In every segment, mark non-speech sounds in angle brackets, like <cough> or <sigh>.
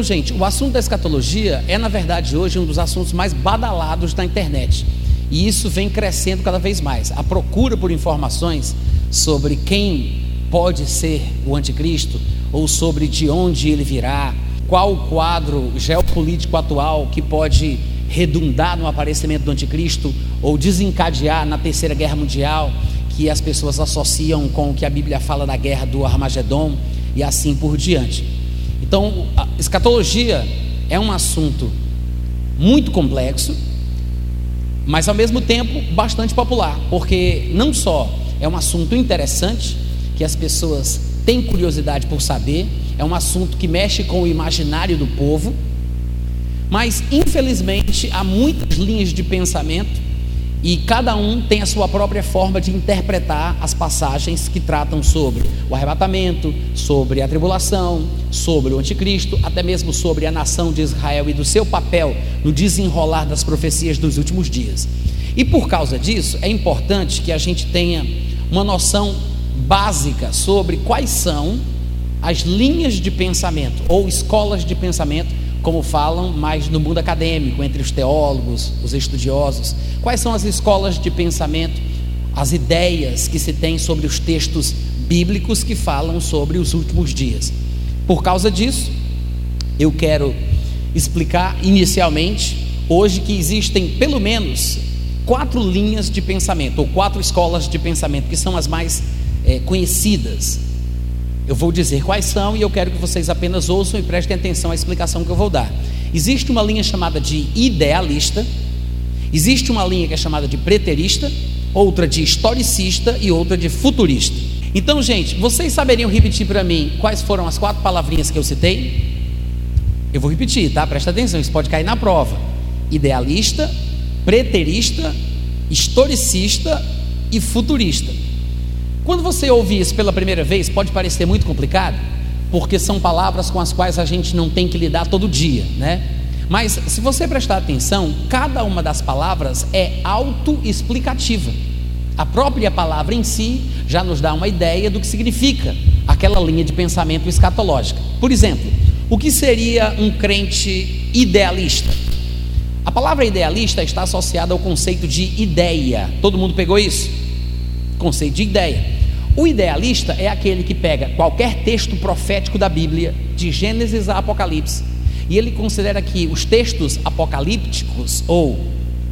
Então, gente, o assunto da escatologia é, na verdade, hoje um dos assuntos mais badalados da internet. E isso vem crescendo cada vez mais. A procura por informações sobre quem pode ser o anticristo, ou sobre de onde ele virá, qual o quadro geopolítico atual que pode redundar no aparecimento do anticristo, ou desencadear na terceira guerra mundial, que as pessoas associam com o que a Bíblia fala da guerra do Armagedon, e assim por diante. Então, a escatologia é um assunto muito complexo, mas ao mesmo tempo bastante popular, porque não só é um assunto interessante, que as pessoas têm curiosidade por saber, é um assunto que mexe com o imaginário do povo, mas infelizmente há muitas linhas de pensamento e cada um tem a sua própria forma de interpretar as passagens que tratam sobre o arrebatamento, sobre a tribulação, sobre o anticristo, até mesmo sobre a nação de Israel e do seu papel no desenrolar das profecias dos últimos dias. E por causa disso, é importante que a gente tenha uma noção básica sobre quais são as linhas de pensamento ou escolas de pensamento como falam mais no mundo acadêmico, entre os teólogos, os estudiosos. Quais são as escolas de pensamento, as ideias que se tem sobre os textos bíblicos que falam sobre os últimos dias? Por causa disso, eu quero explicar inicialmente hoje que existem pelo menos quatro linhas de pensamento, ou quatro escolas de pensamento, que são as mais é, conhecidas eu vou dizer quais são e eu quero que vocês apenas ouçam e prestem atenção à explicação que eu vou dar. Existe uma linha chamada de idealista, existe uma linha que é chamada de preterista, outra de historicista e outra de futurista. Então, gente, vocês saberiam repetir para mim quais foram as quatro palavrinhas que eu citei? Eu vou repetir, tá? Presta atenção, isso pode cair na prova. Idealista, preterista, historicista e futurista. Quando você ouve isso pela primeira vez, pode parecer muito complicado, porque são palavras com as quais a gente não tem que lidar todo dia, né? Mas se você prestar atenção, cada uma das palavras é autoexplicativa. A própria palavra em si já nos dá uma ideia do que significa aquela linha de pensamento escatológica. Por exemplo, o que seria um crente idealista? A palavra idealista está associada ao conceito de ideia. Todo mundo pegou isso? Conceito de ideia. O idealista é aquele que pega qualquer texto profético da Bíblia, de Gênesis a Apocalipse, e ele considera que os textos apocalípticos ou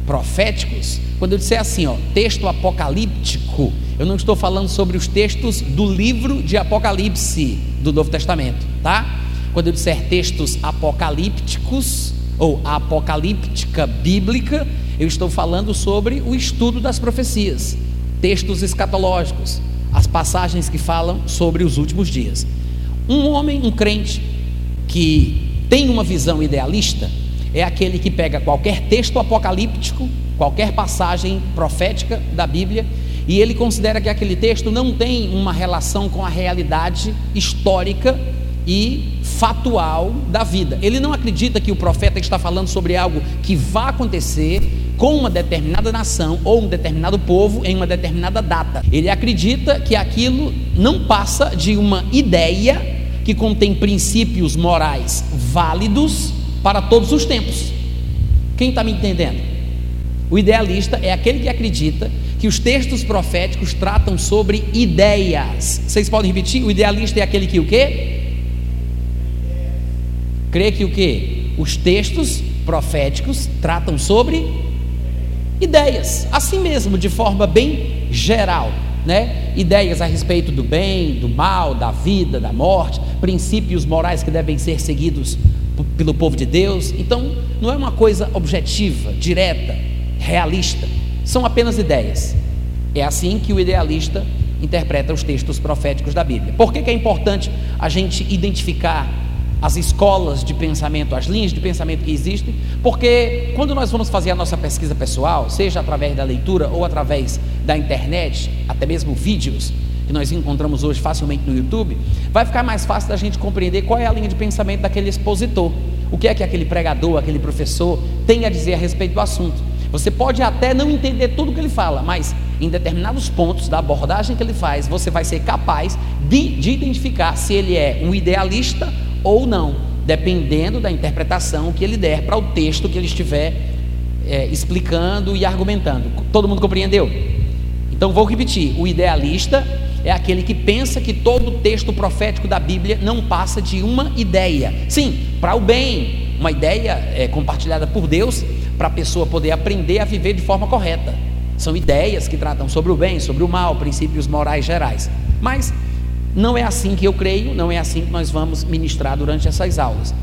proféticos, quando eu disser assim, ó, texto apocalíptico, eu não estou falando sobre os textos do livro de Apocalipse do Novo Testamento, tá? Quando eu disser textos apocalípticos ou apocalíptica bíblica, eu estou falando sobre o estudo das profecias, textos escatológicos, as passagens que falam sobre os últimos dias. Um homem, um crente, que tem uma visão idealista, é aquele que pega qualquer texto apocalíptico, qualquer passagem profética da Bíblia, e ele considera que aquele texto não tem uma relação com a realidade histórica e fatual da vida. Ele não acredita que o profeta está falando sobre algo que vai acontecer com uma determinada nação ou um determinado povo em uma determinada data. Ele acredita que aquilo não passa de uma ideia que contém princípios morais válidos para todos os tempos. Quem está me entendendo? O idealista é aquele que acredita que os textos proféticos tratam sobre ideias. Vocês podem repetir? O idealista é aquele que o quê? Crê que o quê? Os textos proféticos tratam sobre ideias, assim mesmo, de forma bem geral, né? Ideias a respeito do bem, do mal, da vida, da morte, princípios morais que devem ser seguidos pelo povo de Deus. Então, não é uma coisa objetiva, direta, realista, são apenas ideias. É assim que o idealista interpreta os textos proféticos da Bíblia. Por que, que é importante a gente identificar as escolas de pensamento, as linhas de pensamento que existem, porque quando nós vamos fazer a nossa pesquisa pessoal, seja através da leitura ou através da internet, até mesmo vídeos que nós encontramos hoje facilmente no YouTube, vai ficar mais fácil da gente compreender qual é a linha de pensamento daquele expositor, o que é que aquele pregador, aquele professor tem a dizer a respeito do assunto. Você pode até não entender tudo que ele fala, mas em determinados pontos da abordagem que ele faz, você vai ser capaz de, de identificar se ele é um idealista ou não, dependendo da interpretação que ele der para o texto que ele estiver é, explicando e argumentando. Todo mundo compreendeu? Então vou repetir: o idealista é aquele que pensa que todo texto profético da Bíblia não passa de uma ideia. Sim, para o bem, uma ideia é, compartilhada por Deus para a pessoa poder aprender a viver de forma correta. São ideias que tratam sobre o bem, sobre o mal, princípios morais gerais. Mas não é assim que eu creio, não é assim que nós vamos ministrar durante essas aulas.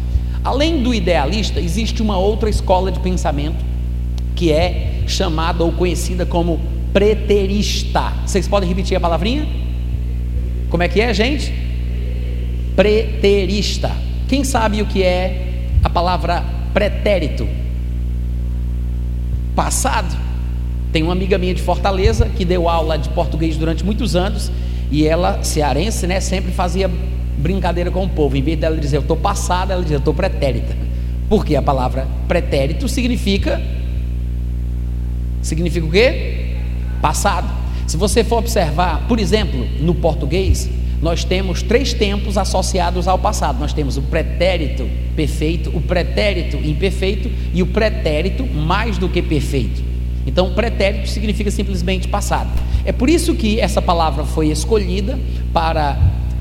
Além do idealista, existe uma outra escola de pensamento que é chamada ou conhecida como preterista. Vocês podem repetir a palavrinha? Como é que é, gente? Preterista. Quem sabe o que é a palavra pretérito? Passado. Tem uma amiga minha de Fortaleza que deu aula de português durante muitos anos e ela, cearense, né, sempre fazia brincadeira com o povo. Em vez dela dizer eu estou passada, ela dizia eu estou pretérita. Porque a palavra pretérito significa significa o quê? Passado. Se você for observar, por exemplo, no português, nós temos três tempos associados ao passado. Nós temos o pretérito perfeito, o pretérito imperfeito e o pretérito mais do que perfeito. Então, pretérito significa simplesmente passado. É por isso que essa palavra foi escolhida para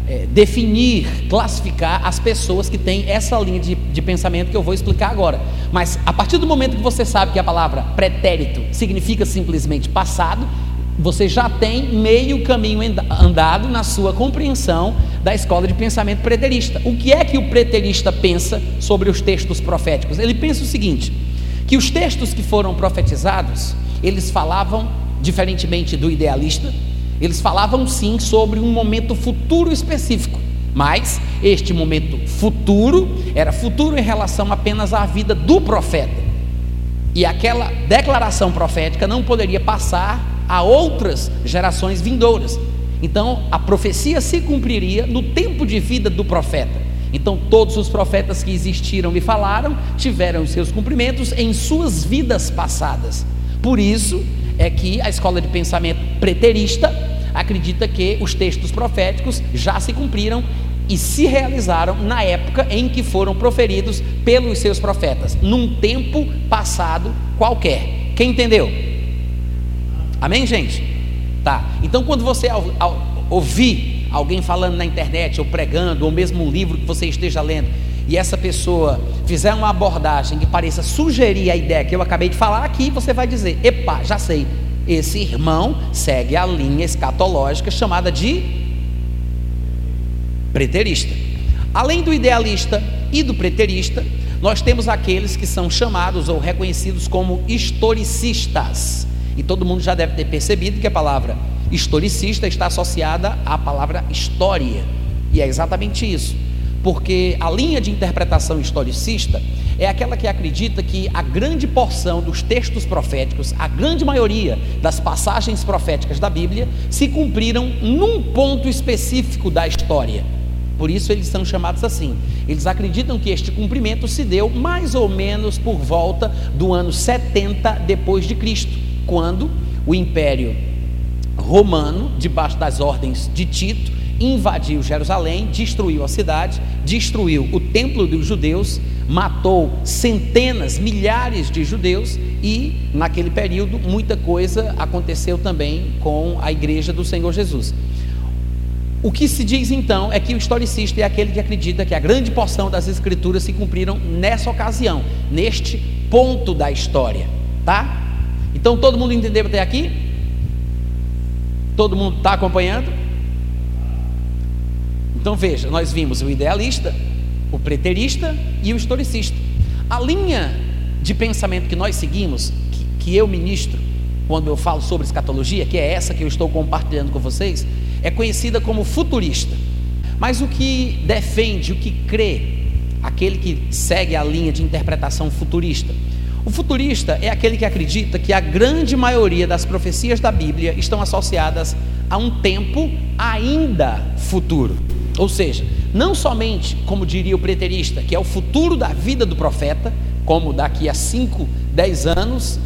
é, definir, classificar as pessoas que têm essa linha de, de pensamento que eu vou explicar agora. Mas a partir do momento que você sabe que a palavra pretérito significa simplesmente passado, você já tem meio caminho andado na sua compreensão da escola de pensamento preterista. O que é que o preterista pensa sobre os textos proféticos? Ele pensa o seguinte: que os textos que foram profetizados, eles falavam, diferentemente do idealista, eles falavam sim sobre um momento futuro específico, mas este momento futuro era futuro em relação apenas à vida do profeta. E aquela declaração profética não poderia passar a outras gerações vindouras. Então, a profecia se cumpriria no tempo de vida do profeta. Então, todos os profetas que existiram e falaram tiveram seus cumprimentos em suas vidas passadas. Por isso é que a escola de pensamento preterista acredita que os textos proféticos já se cumpriram e se realizaram na época em que foram proferidos pelos seus profetas, num tempo passado qualquer. Quem entendeu? Amém, gente? Tá. Então, quando você ao, ao, ouvir alguém falando na internet, ou pregando, ou mesmo um livro que você esteja lendo, e essa pessoa fizer uma abordagem que pareça sugerir a ideia que eu acabei de falar aqui, você vai dizer: epa, já sei, esse irmão segue a linha escatológica chamada de preterista. Além do idealista e do preterista, nós temos aqueles que são chamados ou reconhecidos como historicistas. E todo mundo já deve ter percebido que a palavra historicista está associada à palavra história. E é exatamente isso. Porque a linha de interpretação historicista é aquela que acredita que a grande porção dos textos proféticos, a grande maioria das passagens proféticas da Bíblia, se cumpriram num ponto específico da história. Por isso eles são chamados assim. Eles acreditam que este cumprimento se deu mais ou menos por volta do ano 70 depois de Cristo, quando o império romano, debaixo das ordens de Tito, invadiu Jerusalém, destruiu a cidade, destruiu o templo dos judeus, matou centenas, milhares de judeus e, naquele período, muita coisa aconteceu também com a igreja do Senhor Jesus. O que se diz então é que o historicista é aquele que acredita que a grande porção das escrituras se cumpriram nessa ocasião, neste ponto da história, tá? Então todo mundo entendeu até aqui? Todo mundo está acompanhando? Então veja, nós vimos o idealista, o preterista e o historicista. A linha de pensamento que nós seguimos, que, que eu ministro quando eu falo sobre escatologia, que é essa que eu estou compartilhando com vocês, é conhecida como futurista. Mas o que defende, o que crê, aquele que segue a linha de interpretação futurista, o futurista é aquele que acredita que a grande maioria das profecias da Bíblia estão associadas a um tempo ainda futuro. Ou seja, não somente, como diria o preterista, que é o futuro da vida do profeta, como daqui a 5, 10 anos,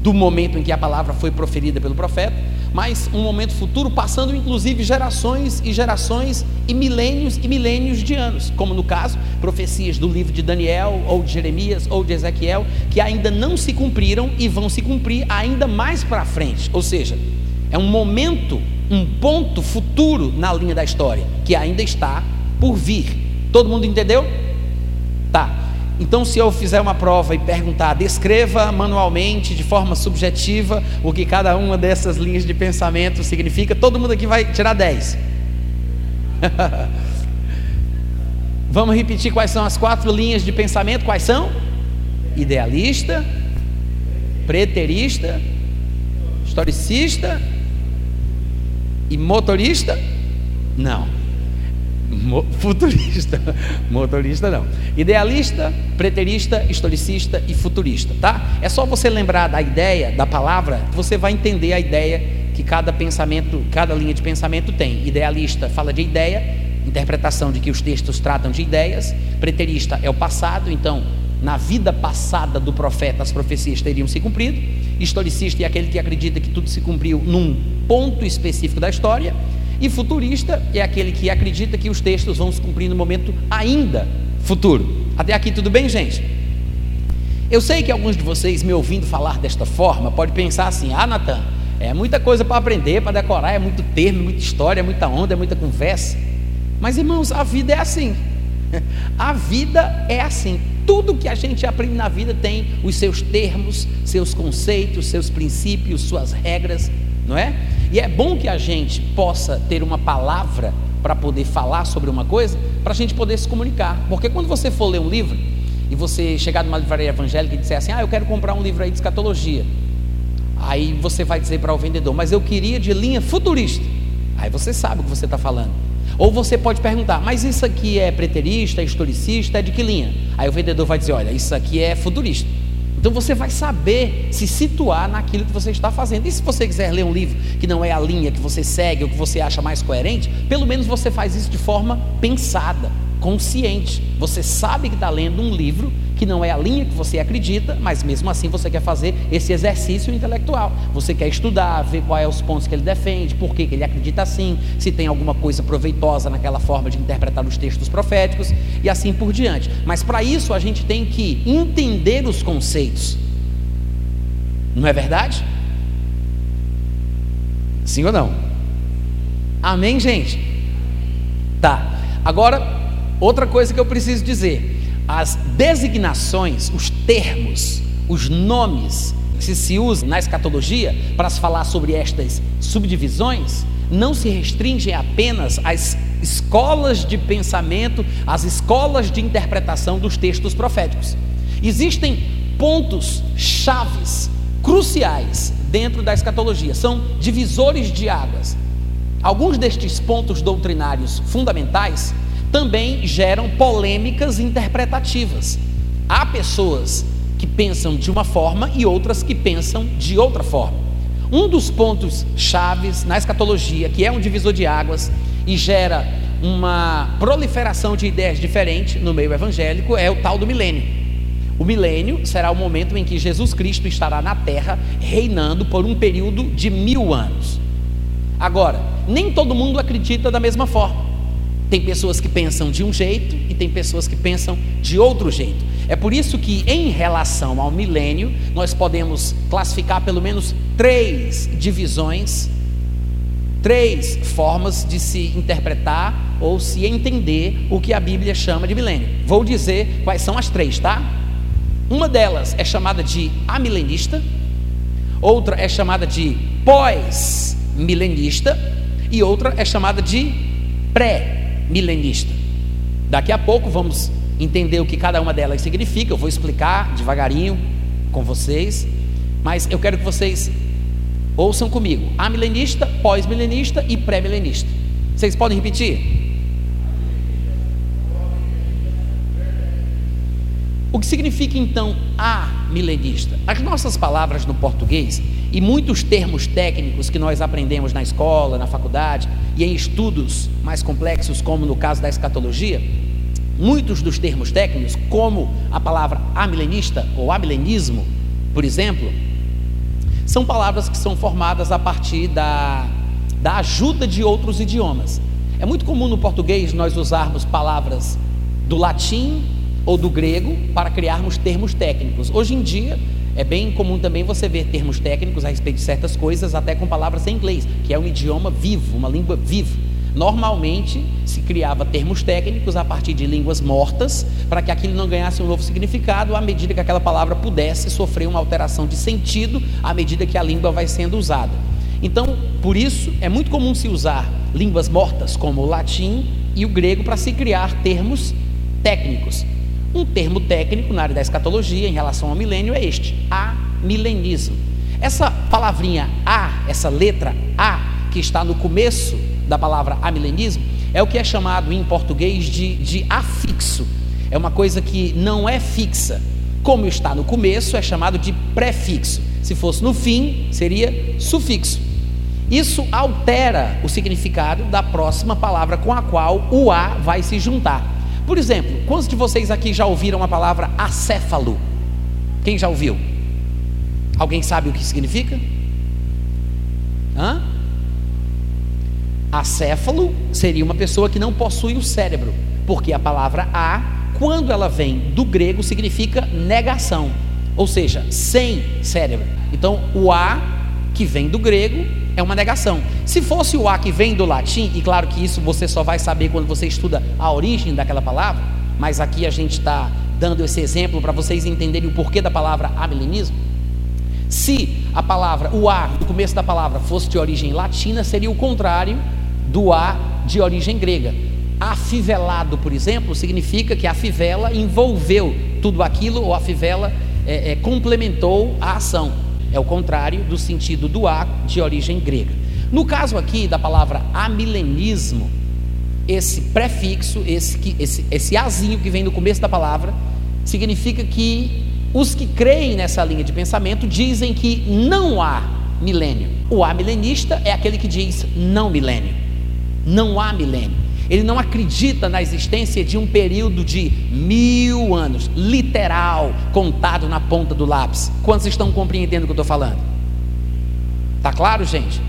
do momento em que a palavra foi proferida pelo profeta, mas um momento futuro, passando inclusive gerações e gerações e milênios e milênios de anos, como no caso, profecias do livro de Daniel, ou de Jeremias, ou de Ezequiel, que ainda não se cumpriram e vão se cumprir ainda mais para frente. Ou seja, é um momento, um ponto futuro na linha da história, que ainda está por vir. Todo mundo entendeu? Tá. Então, se eu fizer uma prova e perguntar, descreva manualmente, de forma subjetiva, o que cada uma dessas linhas de pensamento significa, todo mundo aqui vai tirar 10. <laughs> Vamos repetir quais são as quatro linhas de pensamento? Quais são? Idealista, preterista, historicista e motorista? Não <laughs> futurista, motorista não. Idealista, preterista, historicista e futurista, tá? É só você lembrar da ideia, da palavra, você vai entender a ideia que cada pensamento, cada linha de pensamento tem. Idealista fala de ideia, interpretação de que os textos tratam de ideias. Preterista é o passado, então na vida passada do profeta as profecias teriam se cumprido. Historicista é aquele que acredita que tudo se cumpriu num ponto específico da história. E futurista é aquele que acredita que os textos vão se cumprir no momento ainda futuro. Até aqui tudo bem, gente? Eu sei que alguns de vocês me ouvindo falar desta forma pode pensar assim: "Ah, Natan, é muita coisa para aprender, para decorar, é muito termo, é muita história, é muita onda, é muita conversa". Mas irmãos, a vida é assim. <laughs> A vida é assim. Tudo que a gente aprende na vida tem os seus termos, seus conceitos, seus princípios, suas regras, não é? E é bom que a gente possa ter uma palavra para poder falar sobre uma coisa, para a gente poder se comunicar. Porque quando você for ler um livro e você chegar numa livraria evangélica e disser assim: Ah, eu quero comprar um livro aí de escatologia. Aí você vai dizer para o vendedor: Mas eu queria de linha futurista. Aí você sabe o que você está falando. Ou você pode perguntar: Mas isso aqui é preterista, é historicista, é de que linha? Aí o vendedor vai dizer: Olha, isso aqui é futurista. Então você vai saber se situar naquilo que você está fazendo. E se você quiser ler um livro que não é a linha que você segue ou que você acha mais coerente, pelo menos você faz isso de forma pensada, consciente. Você sabe que está lendo um livro que não é a linha que você acredita, mas mesmo assim você quer fazer esse exercício intelectual. Você quer estudar, ver quais é os pontos que ele defende, por que, que ele acredita assim, se tem alguma coisa proveitosa naquela forma de interpretar os textos proféticos e assim por diante. Mas para isso a gente tem que entender os conceitos. Não é verdade? Sim ou não? Amém, gente? Tá. Agora, outra coisa que eu preciso dizer as designações, os termos, os nomes que se usam na escatologia para se falar sobre estas subdivisões não se restringem apenas às escolas de pensamento, às escolas de interpretação dos textos proféticos. Existem pontos chaves, cruciais dentro da escatologia, são divisores de águas. Alguns destes pontos doutrinários fundamentais também geram polêmicas interpretativas. Há pessoas que pensam de uma forma e outras que pensam de outra forma. Um dos pontos chaves na escatologia, que é um divisor de águas e gera uma proliferação de ideias diferentes no meio evangélico, é o tal do milênio. O milênio será o momento em que Jesus Cristo estará na terra reinando por um período de mil anos. Agora, nem todo mundo acredita da mesma forma. Tem pessoas que pensam de um jeito e tem pessoas que pensam de outro jeito. É por isso que, em relação ao milênio, nós podemos classificar pelo menos três divisões, três formas de se interpretar ou se entender o que a Bíblia chama de milênio. Vou dizer quais são as três, tá? Uma delas é chamada de amilenista, outra é chamada de pós-milenista e outra é chamada de pré milenista. Daqui a pouco vamos entender o que cada uma delas significa, eu vou explicar devagarinho com vocês, mas eu quero que vocês ouçam comigo: amilenista, pós-milenista e pré-milenista. Vocês podem repetir? O que significa então a milenista? As nossas palavras no português e muitos termos técnicos que nós aprendemos na escola, na faculdade e em estudos mais complexos, como no caso da escatologia, muitos dos termos técnicos, como a palavra amilenista ou amilenismo, por exemplo, São palavras que são formadas a partir da, da ajuda de outros idiomas. É muito comum no português nós usarmos palavras do latim ou do grego para criarmos termos técnicos. Hoje em dia é bem comum também você ver termos técnicos a respeito de certas coisas, até com palavras em inglês, que é um idioma vivo, uma língua viva. Normalmente se criava termos técnicos a partir de línguas mortas, para que aquilo não ganhasse um novo significado à medida que aquela palavra pudesse sofrer uma alteração de sentido à medida que a língua vai sendo usada. Então, por isso, é muito comum se usar línguas mortas, como o latim e o grego, para se criar termos técnicos. Um termo técnico na área da escatologia em relação ao milênio é este: amilenismo. Essa palavrinha A, essa letra A, que está no começo da palavra amilenismo, é o que é chamado em português de, de afixo. É uma coisa que não é fixa. Como está no começo, é chamado de prefixo. Se fosse no fim, seria sufixo. Isso altera o significado da próxima palavra com a qual o A vai se juntar. Por exemplo, quantos de vocês aqui já ouviram a palavra acéfalo? Quem já ouviu? Alguém sabe o que significa? Hã? Acéfalo seria uma pessoa que não possui o cérebro, porque a palavra a, quando ela vem do grego, significa negação, ou seja, sem cérebro. Então, o a que vem do grego é uma negação. Se fosse o A que vem do latim, e claro que isso você só vai saber quando você estuda a origem daquela palavra, mas aqui a gente está dando esse exemplo para vocês entenderem o porquê da palavra amilenismo. Se a palavra, o A, no começo da palavra, fosse de origem latina, seria o contrário do A de origem grega. Afivelado, por exemplo, significa que a fivela envolveu tudo aquilo, ou a fivela é, é, complementou a ação. É o contrário do sentido do A de origem grega. No caso aqui da palavra amilenismo, esse prefixo, esse, esse, esse azinho que vem no começo da palavra, significa que os que creem nessa linha de pensamento dizem que não há milênio. O amilenista é aquele que diz não milênio. Não há milênio. Ele não acredita na existência de um período de mil anos, literal, contado na ponta do lápis. Quantos estão compreendendo o que eu estou falando? Tá claro, gente?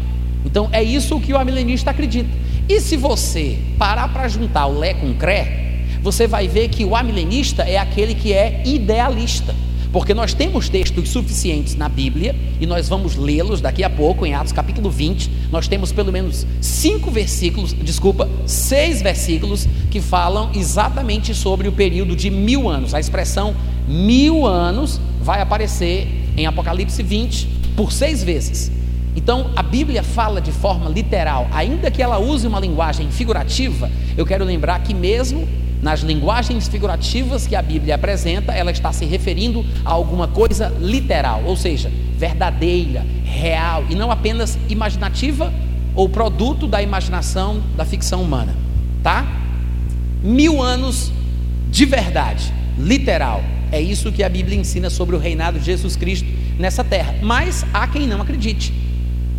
Então é isso que o amilenista acredita. E se você parar para juntar o Lé com o Cré, você vai ver que o amilenista é aquele que é idealista. Porque nós temos textos suficientes na Bíblia, e nós vamos lê-los daqui a pouco, em Atos capítulo 20. Nós temos pelo menos cinco versículos, desculpa, seis versículos, que falam exatamente sobre o período de mil anos. A expressão mil anos vai aparecer em Apocalipse 20 por seis vezes. Então, a Bíblia fala de forma literal, ainda que ela use uma linguagem figurativa, eu quero lembrar que, mesmo nas linguagens figurativas que a Bíblia apresenta, ela está se referindo a alguma coisa literal, ou seja, verdadeira, real e não apenas imaginativa ou produto da imaginação da ficção humana, tá? Mil anos de verdade, literal. É isso que a Bíblia ensina sobre o reinado de Jesus Cristo nessa terra. Mas há quem não acredite.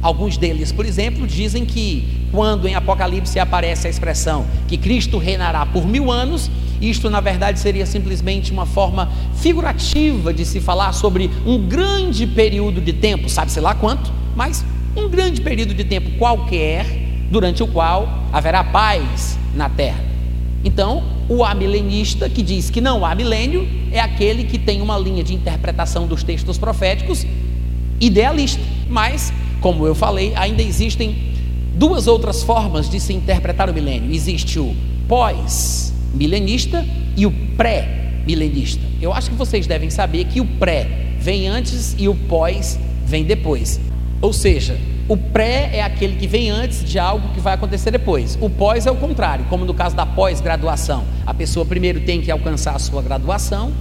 Alguns deles, por exemplo, dizem que quando em Apocalipse aparece a expressão que Cristo reinará por mil anos, isto na verdade seria simplesmente uma forma figurativa de se falar sobre um grande período de tempo, sabe-se lá quanto, mas um grande período de tempo qualquer, durante o qual haverá paz na terra. Então, o amilenista que diz que não há milênio é aquele que tem uma linha de interpretação dos textos proféticos idealista, mas como eu falei, ainda existem duas outras formas de se interpretar o milênio: existe o pós-milenista e o pré-milenista. Eu acho que vocês devem saber que o pré vem antes e o pós vem depois. Ou seja, o pré é aquele que vem antes de algo que vai acontecer depois. O pós é o contrário, como no caso da pós-graduação. A pessoa primeiro tem que alcançar a sua graduação,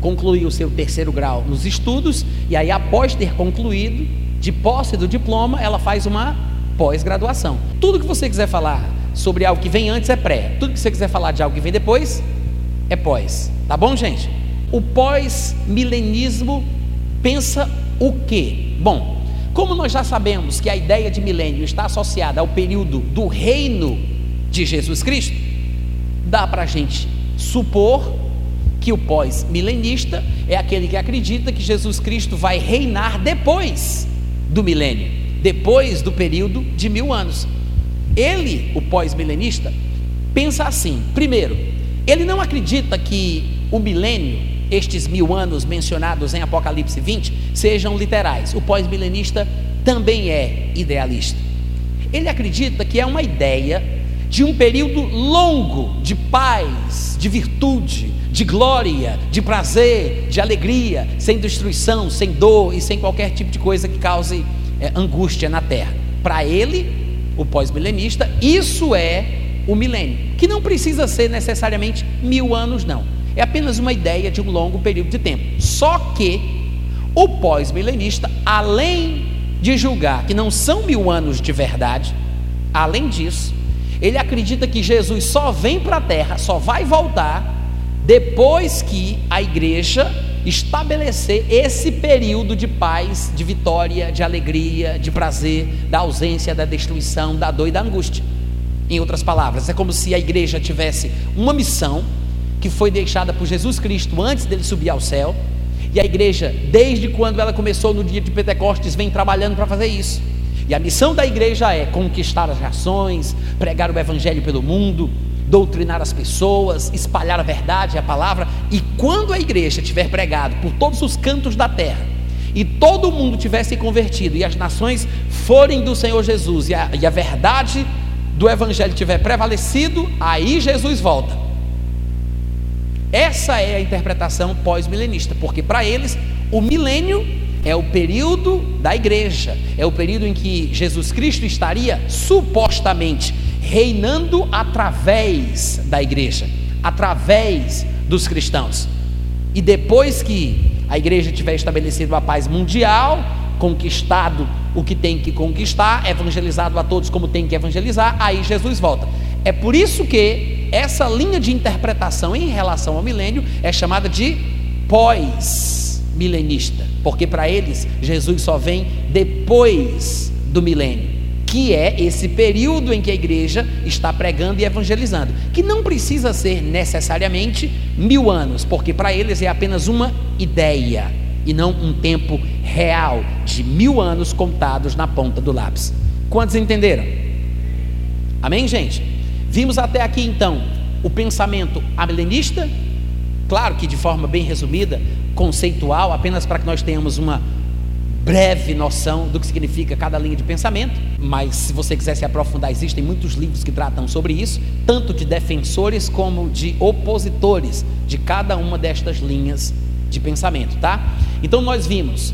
concluir o seu terceiro grau nos estudos, e aí, após ter concluído, de posse do diploma, ela faz uma pós-graduação. Tudo que você quiser falar sobre algo que vem antes é pré. Tudo que você quiser falar de algo que vem depois é pós. Tá bom, gente? O pós-milenismo pensa o quê? Bom, como nós já sabemos que a ideia de milênio está associada ao período do reino de Jesus Cristo, dá para a gente supor que o pós-milenista é aquele que acredita que Jesus Cristo vai reinar depois do milênio, depois do período de mil anos. Ele, o pós-milenista, pensa assim: primeiro, ele não acredita que o milênio, estes mil anos mencionados em Apocalipse 20, sejam literais. O pós-milenista também é idealista. Ele acredita que é uma ideia de um período longo de paz, de virtude, de glória, de prazer, de alegria, sem destruição, sem dor e sem qualquer tipo de coisa que cause é, angústia na terra. Para ele, o pós-milenista, isso é o milênio, que não precisa ser necessariamente mil anos, não. É apenas uma ideia de um longo período de tempo. Só que o pós-milenista, além de julgar que não são mil anos de verdade, além disso, ele acredita que Jesus só vem para a terra, só vai voltar depois que a igreja estabelecer esse período de paz, de vitória, de alegria, de prazer, da ausência, da destruição, da dor e da angústia. Em outras palavras, é como se a igreja tivesse uma missão que foi deixada por Jesus Cristo antes dele subir ao céu, e a igreja, desde quando ela começou no dia de Pentecostes, vem trabalhando para fazer isso. E a missão da igreja é conquistar as nações, pregar o evangelho pelo mundo, doutrinar as pessoas, espalhar a verdade, a palavra. E quando a igreja tiver pregado por todos os cantos da terra, e todo mundo tiver se convertido, e as nações forem do Senhor Jesus, e a, e a verdade do evangelho tiver prevalecido, aí Jesus volta. Essa é a interpretação pós-milenista, porque para eles o milênio é o período da igreja, é o período em que Jesus Cristo estaria supostamente reinando através da igreja, através dos cristãos. E depois que a igreja tiver estabelecido a paz mundial, conquistado o que tem que conquistar, evangelizado a todos como tem que evangelizar, aí Jesus volta. É por isso que essa linha de interpretação em relação ao milênio é chamada de pós milenista, porque para eles Jesus só vem depois do milênio, que é esse período em que a igreja está pregando e evangelizando, que não precisa ser necessariamente mil anos, porque para eles é apenas uma ideia e não um tempo real de mil anos contados na ponta do lápis. Quantos entenderam? Amém, gente? Vimos até aqui então o pensamento amilenista, claro que de forma bem resumida, conceitual, apenas para que nós tenhamos uma breve noção do que significa cada linha de pensamento, mas se você quiser se aprofundar, existem muitos livros que tratam sobre isso, tanto de defensores como de opositores de cada uma destas linhas de pensamento, tá? Então nós vimos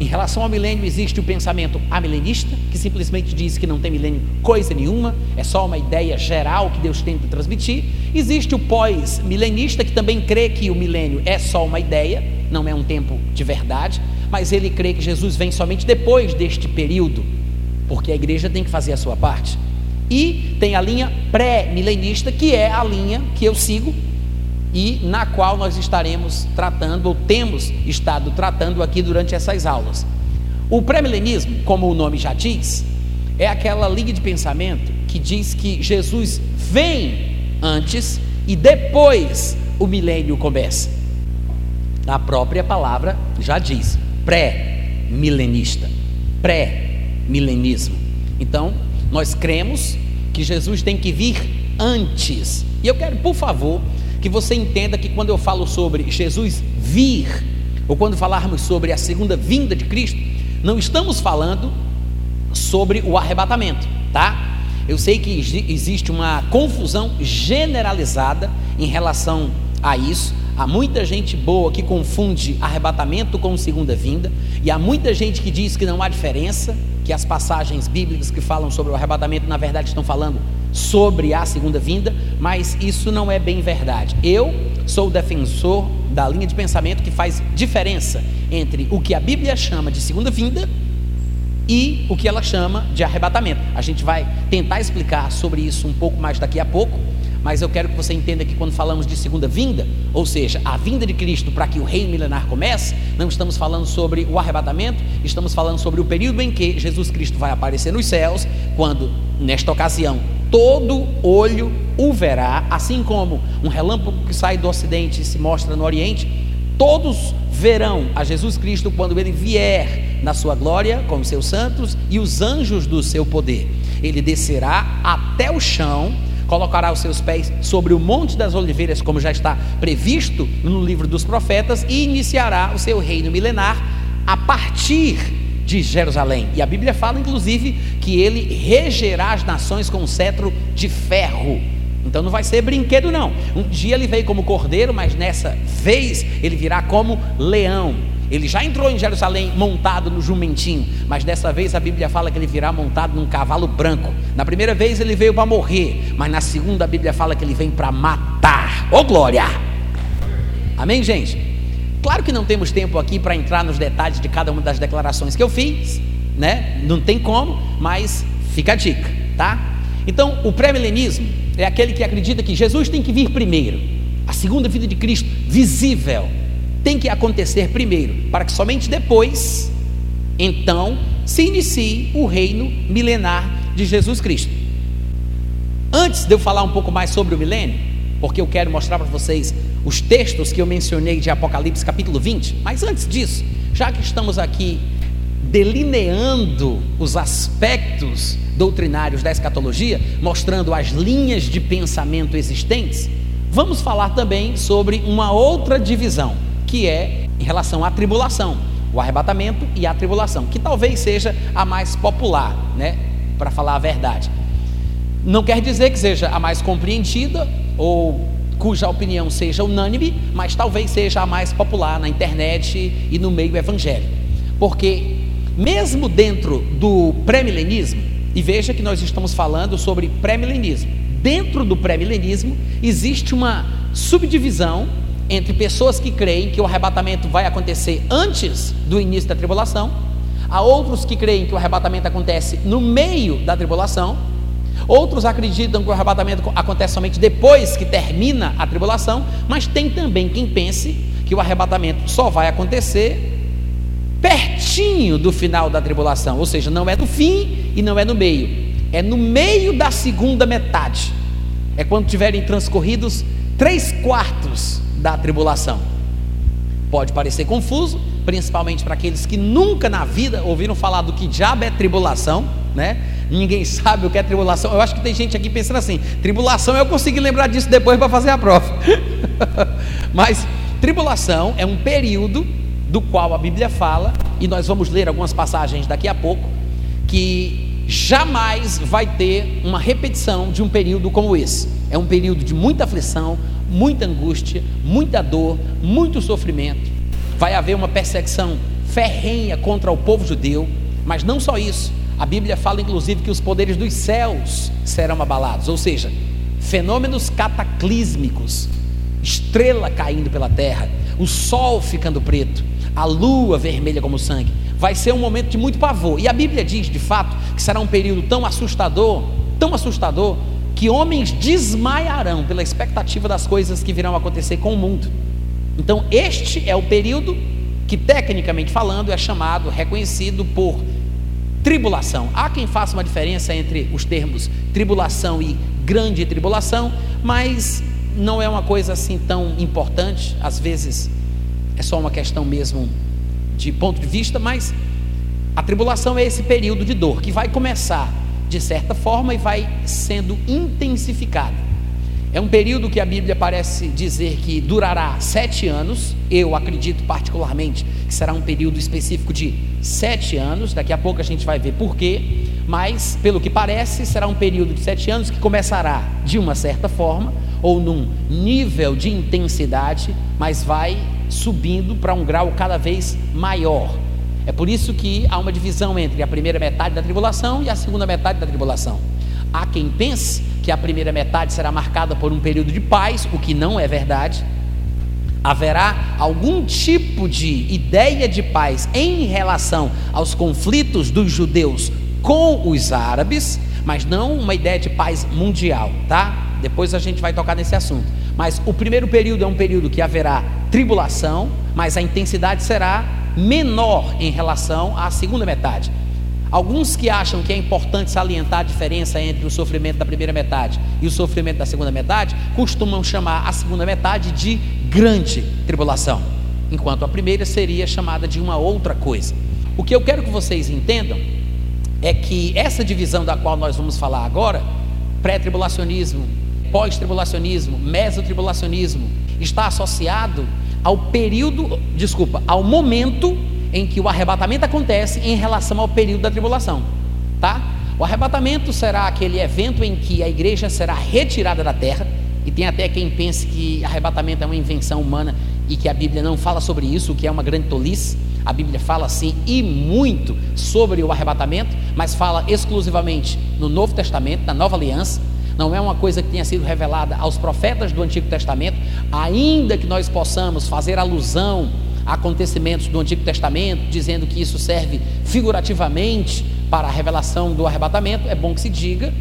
em relação ao milênio, existe o pensamento amilenista, que simplesmente diz que não tem milênio coisa nenhuma, é só uma ideia geral que Deus tenta transmitir. Existe o pós-milenista, que também crê que o milênio é só uma ideia, não é um tempo de verdade, mas ele crê que Jesus vem somente depois deste período, porque a igreja tem que fazer a sua parte. E tem a linha pré-milenista, que é a linha que eu sigo e na qual nós estaremos tratando, ou temos estado tratando aqui durante essas aulas. O pré-milenismo, como o nome já diz, é aquela linha de pensamento que diz que Jesus vem antes e depois o milênio começa. A própria palavra já diz, pré-milenista, pré-milenismo. Então, nós cremos que Jesus tem que vir antes. E eu quero, por favor, que você entenda que quando eu falo sobre Jesus vir, ou quando falarmos sobre a segunda vinda de Cristo, não estamos falando sobre o arrebatamento, tá? Eu sei que existe uma confusão generalizada em relação a isso. Há muita gente boa que confunde arrebatamento com segunda vinda, e há muita gente que diz que não há diferença, que as passagens bíblicas que falam sobre o arrebatamento, na verdade, estão falando sobre a segunda vinda, mas isso não é bem verdade. Eu sou defensor da linha de pensamento que faz diferença entre o que a Bíblia chama de segunda vinda e o que ela chama de arrebatamento. A gente vai tentar explicar sobre isso um pouco mais daqui a pouco, mas eu quero que você entenda que quando falamos de segunda vinda, ou seja, a vinda de Cristo para que o reino milenar comece, não estamos falando sobre o arrebatamento, estamos falando sobre o período em que Jesus Cristo vai aparecer nos céus, quando, nesta ocasião, todo olho o verá, assim como um relâmpago que sai do ocidente e se mostra no oriente, Todos verão a Jesus Cristo quando ele vier na sua glória com seus santos e os anjos do seu poder. Ele descerá até o chão, colocará os seus pés sobre o Monte das Oliveiras, como já está previsto no livro dos profetas, e iniciará o seu reino milenar a partir de Jerusalém. E a Bíblia fala, inclusive, que ele regerá as nações com um cetro de ferro. Então não vai ser brinquedo, não. Um dia ele veio como cordeiro, mas nessa vez ele virá como leão. Ele já entrou em Jerusalém montado no jumentinho, mas dessa vez a Bíblia fala que ele virá montado num cavalo branco. Na primeira vez ele veio para morrer, mas na segunda a Bíblia fala que ele vem para matar. Ô oh, glória! Amém, gente? Claro que não temos tempo aqui para entrar nos detalhes de cada uma das declarações que eu fiz, né? Não tem como, mas fica a dica, tá? Então, o pré-milenismo é aquele que acredita que Jesus tem que vir primeiro. A segunda vida de Cristo, visível, tem que acontecer primeiro, para que somente depois, então, se inicie o reino milenar de Jesus Cristo. Antes de eu falar um pouco mais sobre o milênio, porque eu quero mostrar para vocês os textos que eu mencionei de Apocalipse capítulo 20, mas antes disso, já que estamos aqui delineando os aspectos doutrinários da escatologia, mostrando as linhas de pensamento existentes, vamos falar também sobre uma outra divisão, que é em relação à tribulação, o arrebatamento e a tribulação, que talvez seja a mais popular, né, para falar a verdade. Não quer dizer que seja a mais compreendida ou cuja opinião seja unânime, mas talvez seja a mais popular na internet e no meio evangélico. Porque mesmo dentro do pré-milenismo, e veja que nós estamos falando sobre pré-milenismo. Dentro do pré-milenismo existe uma subdivisão entre pessoas que creem que o arrebatamento vai acontecer antes do início da tribulação, há outros que creem que o arrebatamento acontece no meio da tribulação, outros acreditam que o arrebatamento acontece somente depois que termina a tribulação, mas tem também quem pense que o arrebatamento só vai acontecer pertinho do final da tribulação, ou seja, não é no fim e não é no meio, é no meio da segunda metade, é quando tiverem transcorridos três quartos da tribulação. Pode parecer confuso, principalmente para aqueles que nunca na vida ouviram falar do que diabo é tribulação, né? Ninguém <laughs> sabe o que é tribulação. Eu acho que tem gente aqui pensando assim: tribulação eu consegui lembrar disso depois para fazer a prova. <laughs> Mas tribulação é um período do qual a Bíblia fala, e nós vamos ler algumas passagens daqui a pouco, que jamais vai ter uma repetição de um período como esse. É um período de muita aflição, muita angústia, muita dor, muito sofrimento. Vai haver uma perseguição ferrenha contra o povo judeu, mas não só isso. A Bíblia fala inclusive que os poderes dos céus serão abalados, ou seja, fenômenos cataclísmicos, estrela caindo pela terra, o sol ficando preto, a lua vermelha como sangue. Vai ser um momento de muito pavor. E a Bíblia diz, de fato, que será um período tão assustador, tão assustador, que homens desmaiarão pela expectativa das coisas que virão acontecer com o mundo. Então, este é o período que, tecnicamente falando, é chamado, reconhecido por tribulação. Há quem faça uma diferença entre os termos tribulação e grande tribulação, mas não é uma coisa assim tão importante. Às vezes é só uma questão mesmo de ponto de vista, mas a tribulação é esse período de dor que vai começar de certa forma e vai sendo intensificado. É um período que a Bíblia parece dizer que durará sete anos. Eu acredito particularmente que será um período específico de sete anos. Daqui a pouco a gente vai ver por quê. Mas, pelo que parece, será um período de sete anos que começará de uma certa forma ou num nível de intensidade, mas vai subindo para um grau cada vez maior. É por isso que há uma divisão entre a primeira metade da tribulação e a segunda metade da tribulação. Há quem pense que a primeira metade será marcada por um período de paz, o que não é verdade. Haverá algum tipo de ideia de paz em relação aos conflitos dos judeus com os árabes, mas não uma ideia de paz mundial, tá? Depois a gente vai tocar nesse assunto. Mas o primeiro período é um período que haverá tribulação, mas a intensidade será menor em relação à segunda metade. Alguns que acham que é importante salientar a diferença entre o sofrimento da primeira metade e o sofrimento da segunda metade, costumam chamar a segunda metade de grande tribulação. enquanto a primeira seria chamada de uma outra coisa. O que eu quero que vocês entendam é que essa divisão da qual nós vamos falar agora, pré-tribulacionismo, pós-tribulacionismo, mesotribulacionismo, está associado ao período, desculpa, ao momento em que o arrebatamento acontece em relação ao período da tribulação, tá? O arrebatamento será aquele evento em que a igreja será retirada da terra, e tem até quem pense que arrebatamento é uma invenção humana e que a Bíblia não fala sobre isso, o que é uma grande tolice. A Bíblia fala sim e muito sobre o arrebatamento, mas fala exclusivamente no Novo Testamento, na Nova Aliança. Não é uma coisa que tenha sido revelada aos profetas do Antigo Testamento, ainda que nós possamos fazer alusão a acontecimentos do Antigo Testamento, dizendo que isso serve figurativamente para a revelação do arrebatamento, é bom que se diga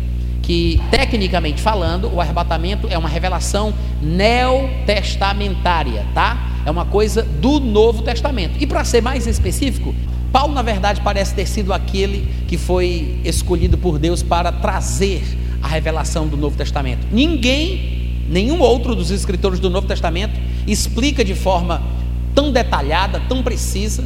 que, tecnicamente falando, o arrebatamento é uma revelação neotestamentária, tá? É uma coisa do Novo Testamento. E para ser mais específico, Paulo, na verdade, parece ter sido aquele que foi escolhido por Deus para trazer a revelação do Novo Testamento. Ninguém, nenhum outro dos escritores do Novo Testamento explica de forma tão detalhada, tão precisa,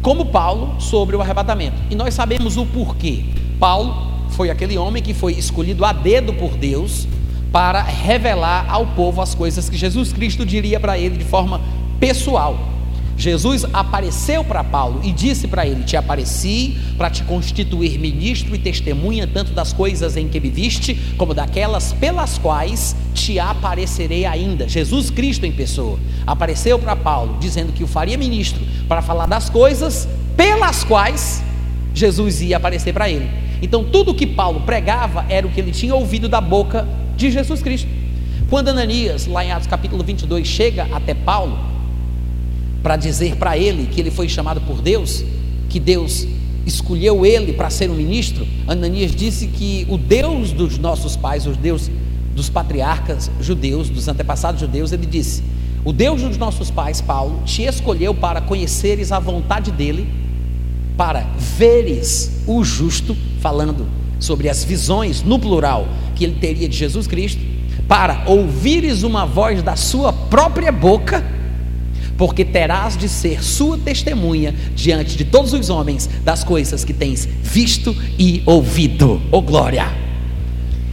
como Paulo sobre o arrebatamento. E nós sabemos o porquê. Paulo foi aquele homem que foi escolhido a dedo por Deus para revelar ao povo as coisas que Jesus Cristo diria para ele de forma pessoal. Jesus apareceu para Paulo e disse para ele: Te apareci para te constituir ministro e testemunha tanto das coisas em que me viste, como daquelas pelas quais te aparecerei ainda. Jesus Cristo em pessoa apareceu para Paulo, dizendo que o faria ministro para falar das coisas pelas quais Jesus ia aparecer para ele. Então, tudo que Paulo pregava era o que ele tinha ouvido da boca de Jesus Cristo. Quando Ananias, lá em Atos capítulo 22, chega até Paulo para dizer para ele que ele foi chamado por Deus, que Deus escolheu ele para ser um ministro, Ananias disse que o Deus dos nossos pais, o Deus dos patriarcas judeus, dos antepassados judeus, ele disse: O Deus dos nossos pais, Paulo, te escolheu para conheceres a vontade dele para veres o justo, falando sobre as visões no plural que ele teria de Jesus Cristo, para ouvires uma voz da sua própria boca, porque terás de ser sua testemunha diante de todos os homens das coisas que tens visto e ouvido. Oh glória!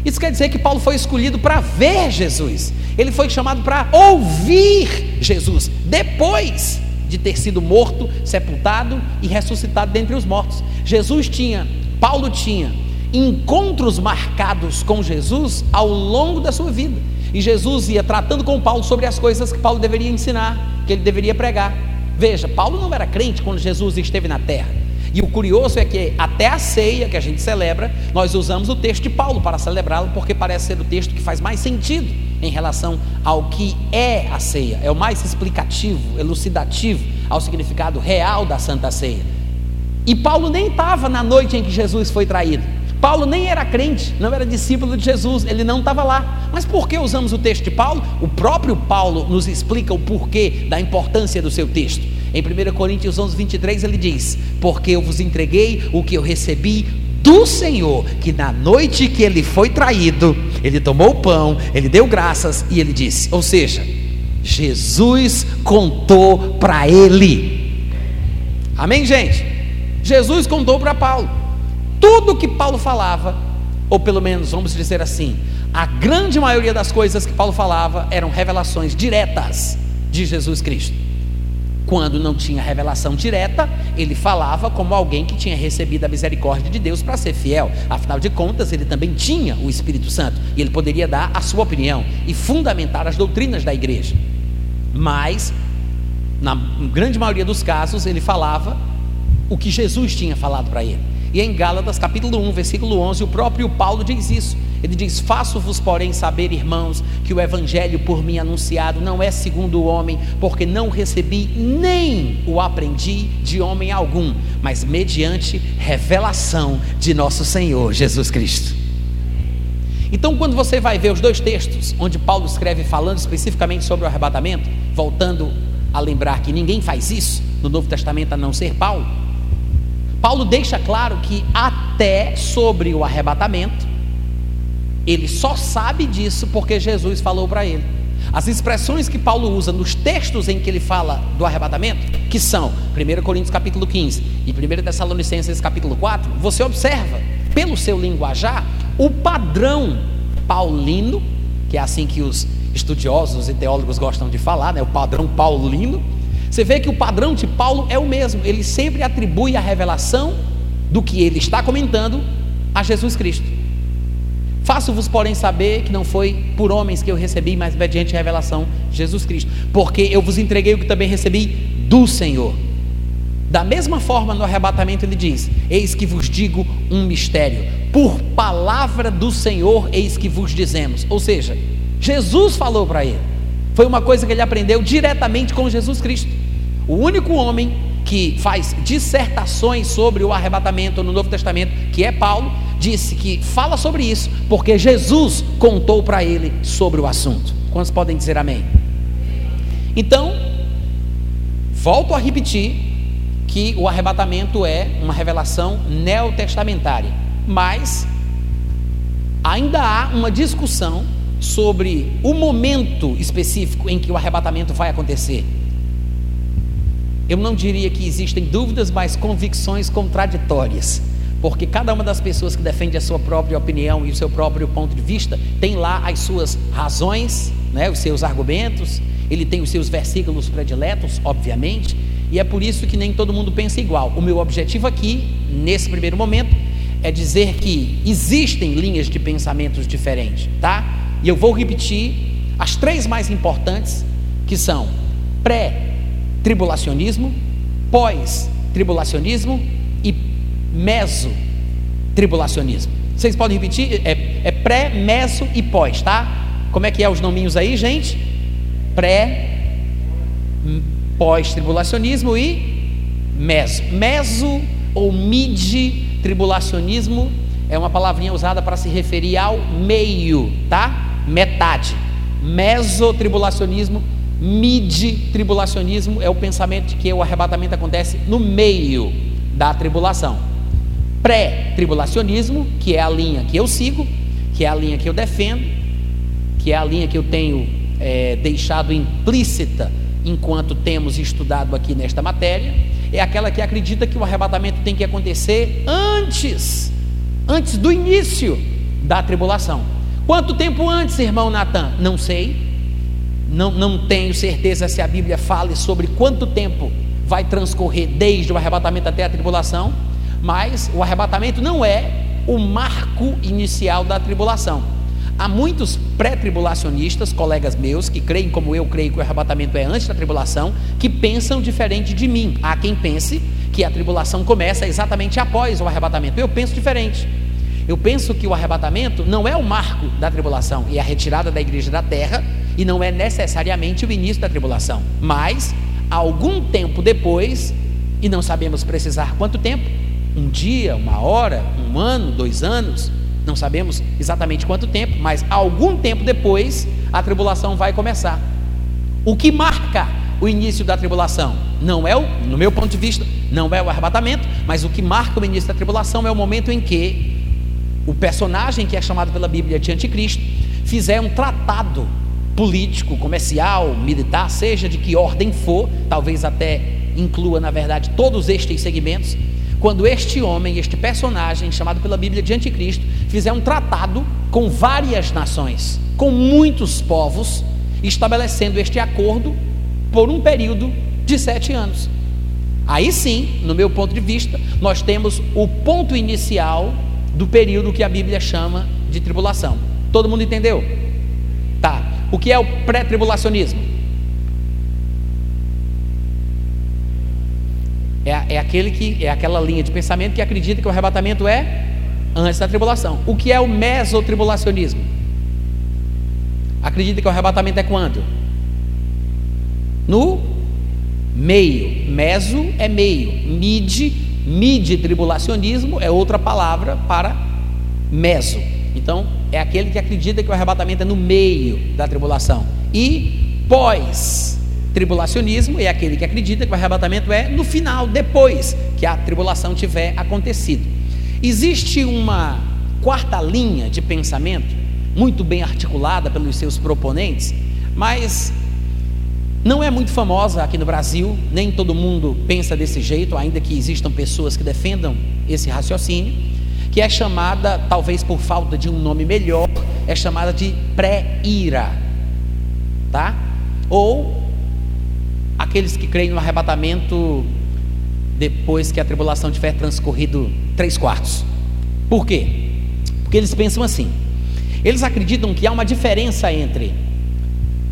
Isso quer dizer que Paulo foi escolhido para ver Jesus. Ele foi chamado para ouvir Jesus. Depois de ter sido morto, sepultado e ressuscitado dentre os mortos. Jesus tinha, Paulo tinha encontros marcados com Jesus ao longo da sua vida. E Jesus ia tratando com Paulo sobre as coisas que Paulo deveria ensinar, que ele deveria pregar. Veja, Paulo não era crente quando Jesus esteve na terra. E o curioso é que até a ceia que a gente celebra, nós usamos o texto de Paulo para celebrá-lo, porque parece ser o texto que faz mais sentido em relação ao que é a ceia. É o mais explicativo, elucidativo ao significado real da Santa Ceia. E Paulo nem estava na noite em que Jesus foi traído. Paulo nem era crente, não era discípulo de Jesus, ele não estava lá. Mas por que usamos o texto de Paulo? O próprio Paulo nos explica o porquê da importância do seu texto. Em 1 Coríntios 11, 23, ele diz: Porque eu vos entreguei o que eu recebi do Senhor, que na noite que ele foi traído, ele tomou o pão, ele deu graças e ele disse: Ou seja, Jesus contou para ele. Amém, gente? Jesus contou para Paulo. Tudo que Paulo falava, ou pelo menos vamos dizer assim, a grande maioria das coisas que Paulo falava eram revelações diretas de Jesus Cristo. Quando não tinha revelação direta, ele falava como alguém que tinha recebido a misericórdia de Deus para ser fiel. Afinal de contas, ele também tinha o Espírito Santo e ele poderia dar a sua opinião e fundamentar as doutrinas da igreja. Mas, na grande maioria dos casos, ele falava o que Jesus tinha falado para ele. E em Gálatas capítulo 1, versículo 11, o próprio Paulo diz isso. Ele diz: Faço-vos, porém, saber, irmãos, que o evangelho por mim anunciado não é segundo o homem, porque não recebi nem o aprendi de homem algum, mas mediante revelação de nosso Senhor Jesus Cristo. Então, quando você vai ver os dois textos, onde Paulo escreve falando especificamente sobre o arrebatamento, voltando a lembrar que ninguém faz isso no Novo Testamento a não ser Paulo, Paulo deixa claro que até sobre o arrebatamento, ele só sabe disso porque Jesus falou para ele. As expressões que Paulo usa nos textos em que ele fala do arrebatamento, que são 1 Coríntios capítulo 15 e 1 Tessalonicenses capítulo 4, você observa, pelo seu linguajar, o padrão paulino, que é assim que os estudiosos e teólogos gostam de falar, né, o padrão paulino. Você vê que o padrão de Paulo é o mesmo, ele sempre atribui a revelação do que ele está comentando a Jesus Cristo. Faço-vos, porém, saber que não foi por homens que eu recebi, mas mediante revelação de Jesus Cristo. Porque eu vos entreguei o que também recebi do Senhor. Da mesma forma, no arrebatamento, ele diz: Eis que vos digo um mistério. Por palavra do Senhor, eis que vos dizemos. Ou seja, Jesus falou para ele. Foi uma coisa que ele aprendeu diretamente com Jesus Cristo. O único homem que faz dissertações sobre o arrebatamento no Novo Testamento, que é Paulo, disse que fala sobre isso, porque Jesus contou para ele sobre o assunto. Quantos podem dizer amém? Então, volto a repetir que o arrebatamento é uma revelação neotestamentária, mas ainda há uma discussão sobre o momento específico em que o arrebatamento vai acontecer. Eu não diria que existem dúvidas, mas convicções contraditórias porque cada uma das pessoas que defende a sua própria opinião e o seu próprio ponto de vista tem lá as suas razões, né, os seus argumentos, ele tem os seus versículos prediletos, obviamente, e é por isso que nem todo mundo pensa igual. O meu objetivo aqui, nesse primeiro momento, é dizer que existem linhas de pensamentos diferentes, tá? E eu vou repetir as três mais importantes, que são pré-tribulacionismo, pós-tribulacionismo meso-tribulacionismo. Vocês podem repetir? É, é pré, meso e pós, tá? Como é que é os nominhos aí, gente? Pré, pós-tribulacionismo e meso. Meso ou mid-tribulacionismo é uma palavrinha usada para se referir ao meio, tá? Metade. Mesotribulacionismo, mid-tribulacionismo é o pensamento de que o arrebatamento acontece no meio da tribulação pré-tribulacionismo, que é a linha que eu sigo, que é a linha que eu defendo, que é a linha que eu tenho é, deixado implícita enquanto temos estudado aqui nesta matéria, é aquela que acredita que o arrebatamento tem que acontecer antes, antes do início da tribulação. Quanto tempo antes, irmão Natan? Não sei. Não, não tenho certeza se a Bíblia fala sobre quanto tempo vai transcorrer desde o arrebatamento até a tribulação mas o arrebatamento não é o marco inicial da tribulação. Há muitos pré-tribulacionistas, colegas meus, que creem como eu creio que o arrebatamento é antes da tribulação, que pensam diferente de mim. Há quem pense que a tribulação começa exatamente após o arrebatamento. Eu penso diferente. Eu penso que o arrebatamento não é o marco da tribulação e a retirada da igreja da terra, e não é necessariamente o início da tribulação. Mas, algum tempo depois, e não sabemos precisar quanto tempo, um dia, uma hora, um ano, dois anos, não sabemos exatamente quanto tempo, mas algum tempo depois a tribulação vai começar. O que marca o início da tribulação não é o, no meu ponto de vista, não é o arrebatamento, mas o que marca o início da tribulação é o momento em que o personagem que é chamado pela Bíblia de anticristo fizer um tratado político, comercial, militar, seja de que ordem for, talvez até inclua na verdade todos estes segmentos, quando este homem, este personagem, chamado pela Bíblia de Anticristo, fizer um tratado com várias nações, com muitos povos, estabelecendo este acordo por um período de sete anos. Aí sim, no meu ponto de vista, nós temos o ponto inicial do período que a Bíblia chama de tribulação. Todo mundo entendeu? O que é o pré-tribulacionismo? É, é, aquele que é aquela linha de pensamento que acredita que o arrebatamento é antes da tribulação. O que é o mesotribulacionismo? Acredita que o arrebatamento é quando? No meio. Meso é meio. Mid, mid tribulacionismo é outra palavra para meso. Então, é aquele que acredita que o arrebatamento é no meio da tribulação. E pós Tribulacionismo é aquele que acredita que o arrebatamento é no final, depois que a tribulação tiver acontecido. Existe uma quarta linha de pensamento, muito bem articulada pelos seus proponentes, mas não é muito famosa aqui no Brasil, nem todo mundo pensa desse jeito, ainda que existam pessoas que defendam esse raciocínio, que é chamada, talvez por falta de um nome melhor, é chamada de pré-ira, tá? Ou aqueles que creem no arrebatamento depois que a tribulação tiver transcorrido três quartos. Por quê? Porque eles pensam assim. Eles acreditam que há uma diferença entre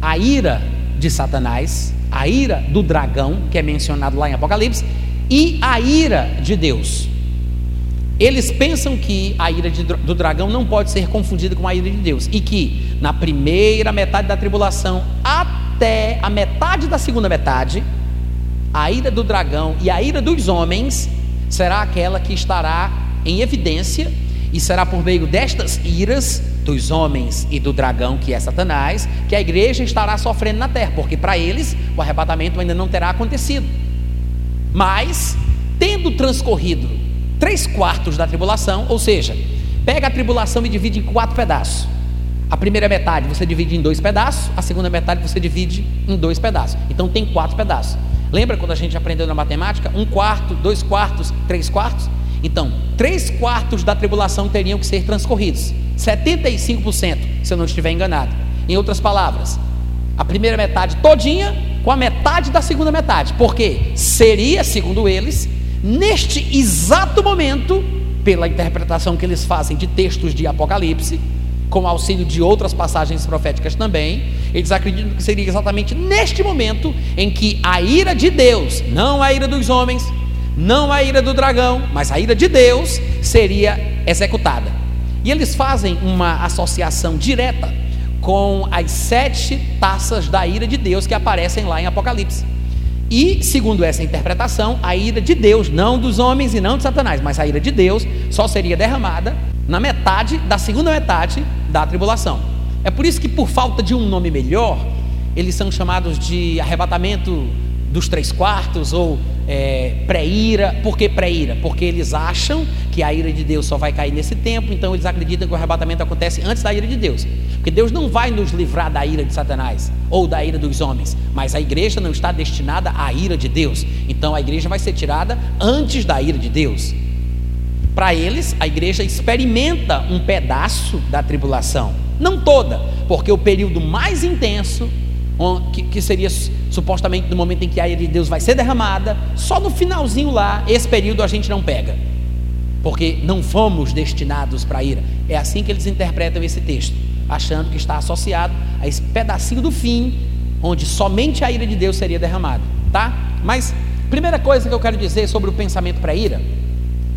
a ira de Satanás, a ira do dragão, que é mencionado lá em Apocalipse, e a ira de Deus. Eles pensam que a ira de, do dragão não pode ser confundida com a ira de Deus, e que na primeira metade da tribulação até a metade da segunda metade, a ira do dragão e a ira dos homens será aquela que estará em evidência, e será por meio destas iras dos homens e do dragão, que é Satanás, que a igreja estará sofrendo na terra, porque para eles o arrebatamento ainda não terá acontecido. Mas, tendo transcorrido três quartos da tribulação, ou seja, pega a tribulação e divide em quatro pedaços. A primeira metade você divide em dois pedaços, a segunda metade você divide em dois pedaços. Então tem quatro pedaços. Lembra quando a gente aprendeu na matemática? Um quarto, dois quartos, três quartos? Então, três quartos da tribulação teriam que ser transcorridos. 75%, se eu não estiver enganado. Em outras palavras, a primeira metade todinha com a metade da segunda metade. Porque seria, segundo eles, neste exato momento, pela interpretação que eles fazem de textos de Apocalipse, com auxílio de outras passagens proféticas também, eles acreditam que seria exatamente neste momento em que a ira de Deus, não a ira dos homens, não a ira do dragão, mas a ira de Deus seria executada. E eles fazem uma associação direta com as sete taças da ira de Deus que aparecem lá em Apocalipse. E, segundo essa interpretação, a ira de Deus, não dos homens e não de Satanás, mas a ira de Deus só seria derramada na metade da segunda metade da tribulação. É por isso que, por falta de um nome melhor, eles são chamados de arrebatamento dos três quartos ou é, pré-ira. Por que pré-ira? Porque eles acham que a ira de Deus só vai cair nesse tempo, então eles acreditam que o arrebatamento acontece antes da ira de Deus. Porque Deus não vai nos livrar da ira de Satanás ou da ira dos homens, mas a igreja não está destinada à ira de Deus. Então a igreja vai ser tirada antes da ira de Deus. Para eles, a igreja experimenta um pedaço da tribulação, não toda, porque o período mais intenso que, que seria supostamente no momento em que a ira de Deus vai ser derramada, só no finalzinho lá, esse período a gente não pega, porque não fomos destinados para a ira. É assim que eles interpretam esse texto, achando que está associado a esse pedacinho do fim, onde somente a ira de Deus seria derramada, tá? Mas, primeira coisa que eu quero dizer sobre o pensamento para ira,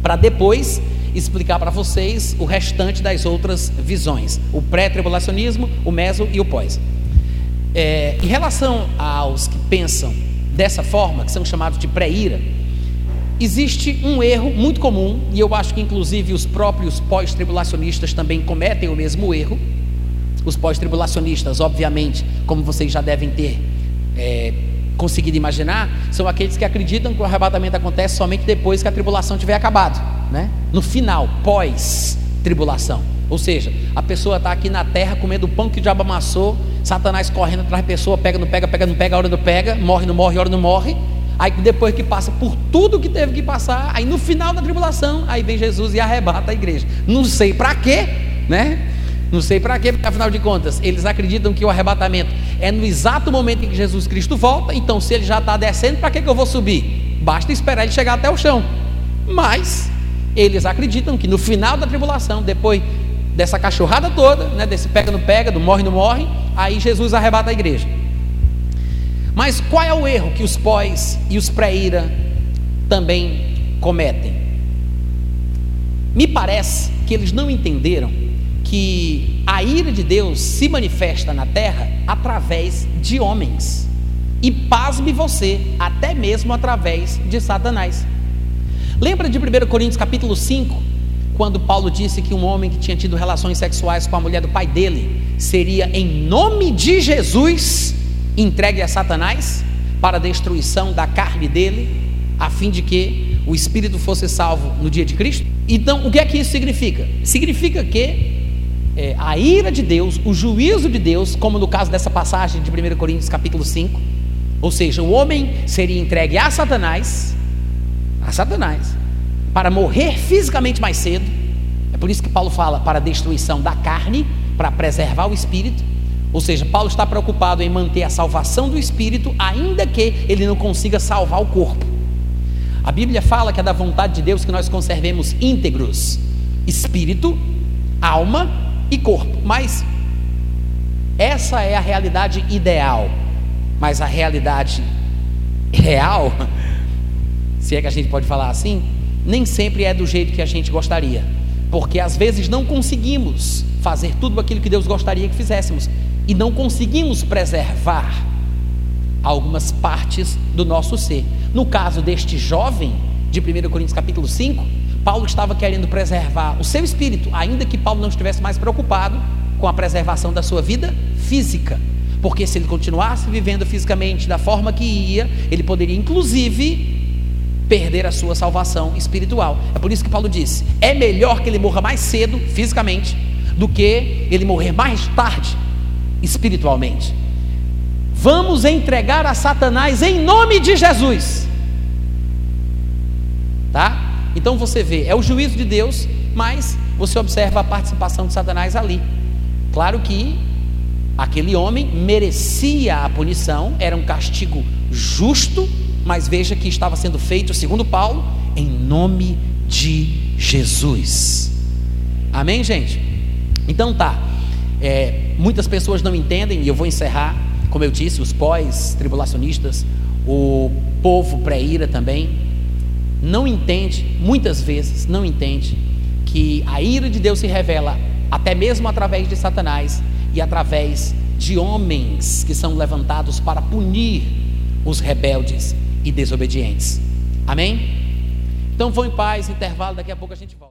para depois explicar para vocês o restante das outras visões: o pré-tribulacionismo, o meso e o pós. É, em relação aos que pensam dessa forma, que são chamados de pré-ira, existe um erro muito comum, e eu acho que inclusive os próprios pós-tribulacionistas também cometem o mesmo erro. Os pós-tribulacionistas, obviamente, como vocês já devem ter é, conseguido imaginar, são aqueles que acreditam que o arrebatamento acontece somente depois que a tribulação tiver acabado, né? no final, pós-tribulação. Ou seja, a pessoa está aqui na terra comendo o pão que o diabo amassou, Satanás correndo atrás da pessoa, pega, não pega, pega, não pega, hora não pega, morre, não morre, hora não morre. Aí depois que passa por tudo que teve que passar, aí no final da tribulação, aí vem Jesus e arrebata a igreja. Não sei para quê, né? Não sei para quê, porque afinal de contas, eles acreditam que o arrebatamento é no exato momento em que Jesus Cristo volta, então se ele já está descendo, para que, que eu vou subir? Basta esperar ele chegar até o chão. Mas eles acreditam que no final da tribulação, depois dessa cachorrada toda, né, desse pega não pega, do morre não morre, aí Jesus arrebata a igreja. Mas qual é o erro que os pós e os pré-ira também cometem? Me parece que eles não entenderam que a ira de Deus se manifesta na terra através de homens. E pasme você, até mesmo através de Satanás. Lembra de 1 Coríntios capítulo 5, quando Paulo disse que um homem que tinha tido relações sexuais com a mulher do pai dele seria, em nome de Jesus, entregue a Satanás para a destruição da carne dele, a fim de que o espírito fosse salvo no dia de Cristo? Então, o que é que isso significa? Significa que é, a ira de Deus, o juízo de Deus, como no caso dessa passagem de 1 Coríntios capítulo 5, ou seja, o homem seria entregue a Satanás, a Satanás, para morrer fisicamente mais cedo. É por isso que Paulo fala para a destruição da carne, para preservar o espírito. Ou seja, Paulo está preocupado em manter a salvação do espírito, ainda que ele não consiga salvar o corpo. A Bíblia fala que é da vontade de Deus que nós conservemos íntegros espírito, alma e corpo. Mas essa é a realidade ideal. Mas a realidade real, <laughs> se é que a gente pode falar assim, nem sempre é do jeito que a gente gostaria. Porque às vezes não conseguimos fazer tudo aquilo que Deus gostaria que fizéssemos e não conseguimos preservar algumas partes do nosso ser. No caso deste jovem de 1 Coríntios capítulo 5, Paulo estava querendo preservar o seu espírito, ainda que Paulo não estivesse mais preocupado com a preservação da sua vida física. Porque se ele continuasse vivendo fisicamente da forma que ia, ele poderia inclusive perder a sua salvação espiritual. É por isso que Paulo disse: é melhor que ele morra mais cedo fisicamente do que ele morrer mais tarde espiritualmente. Vamos entregar a Satanás em nome de Jesus. Tá? Então você vê, é o juízo de Deus, mas você observa a participação de Satanás ali. Claro que aquele homem merecia a punição, era um castigo justo, mas veja que estava sendo feito, segundo Paulo, em nome de Jesus. Amém, gente? Então tá. É, muitas pessoas não entendem, e eu vou encerrar, como eu disse, os pós-tribulacionistas, o povo pré-ira também, não entende, muitas vezes não entende, que a ira de Deus se revela até mesmo através de Satanás e através de homens que são levantados para punir os rebeldes e desobedientes. Amém? Então vão em paz, intervalo, daqui a pouco a gente volta.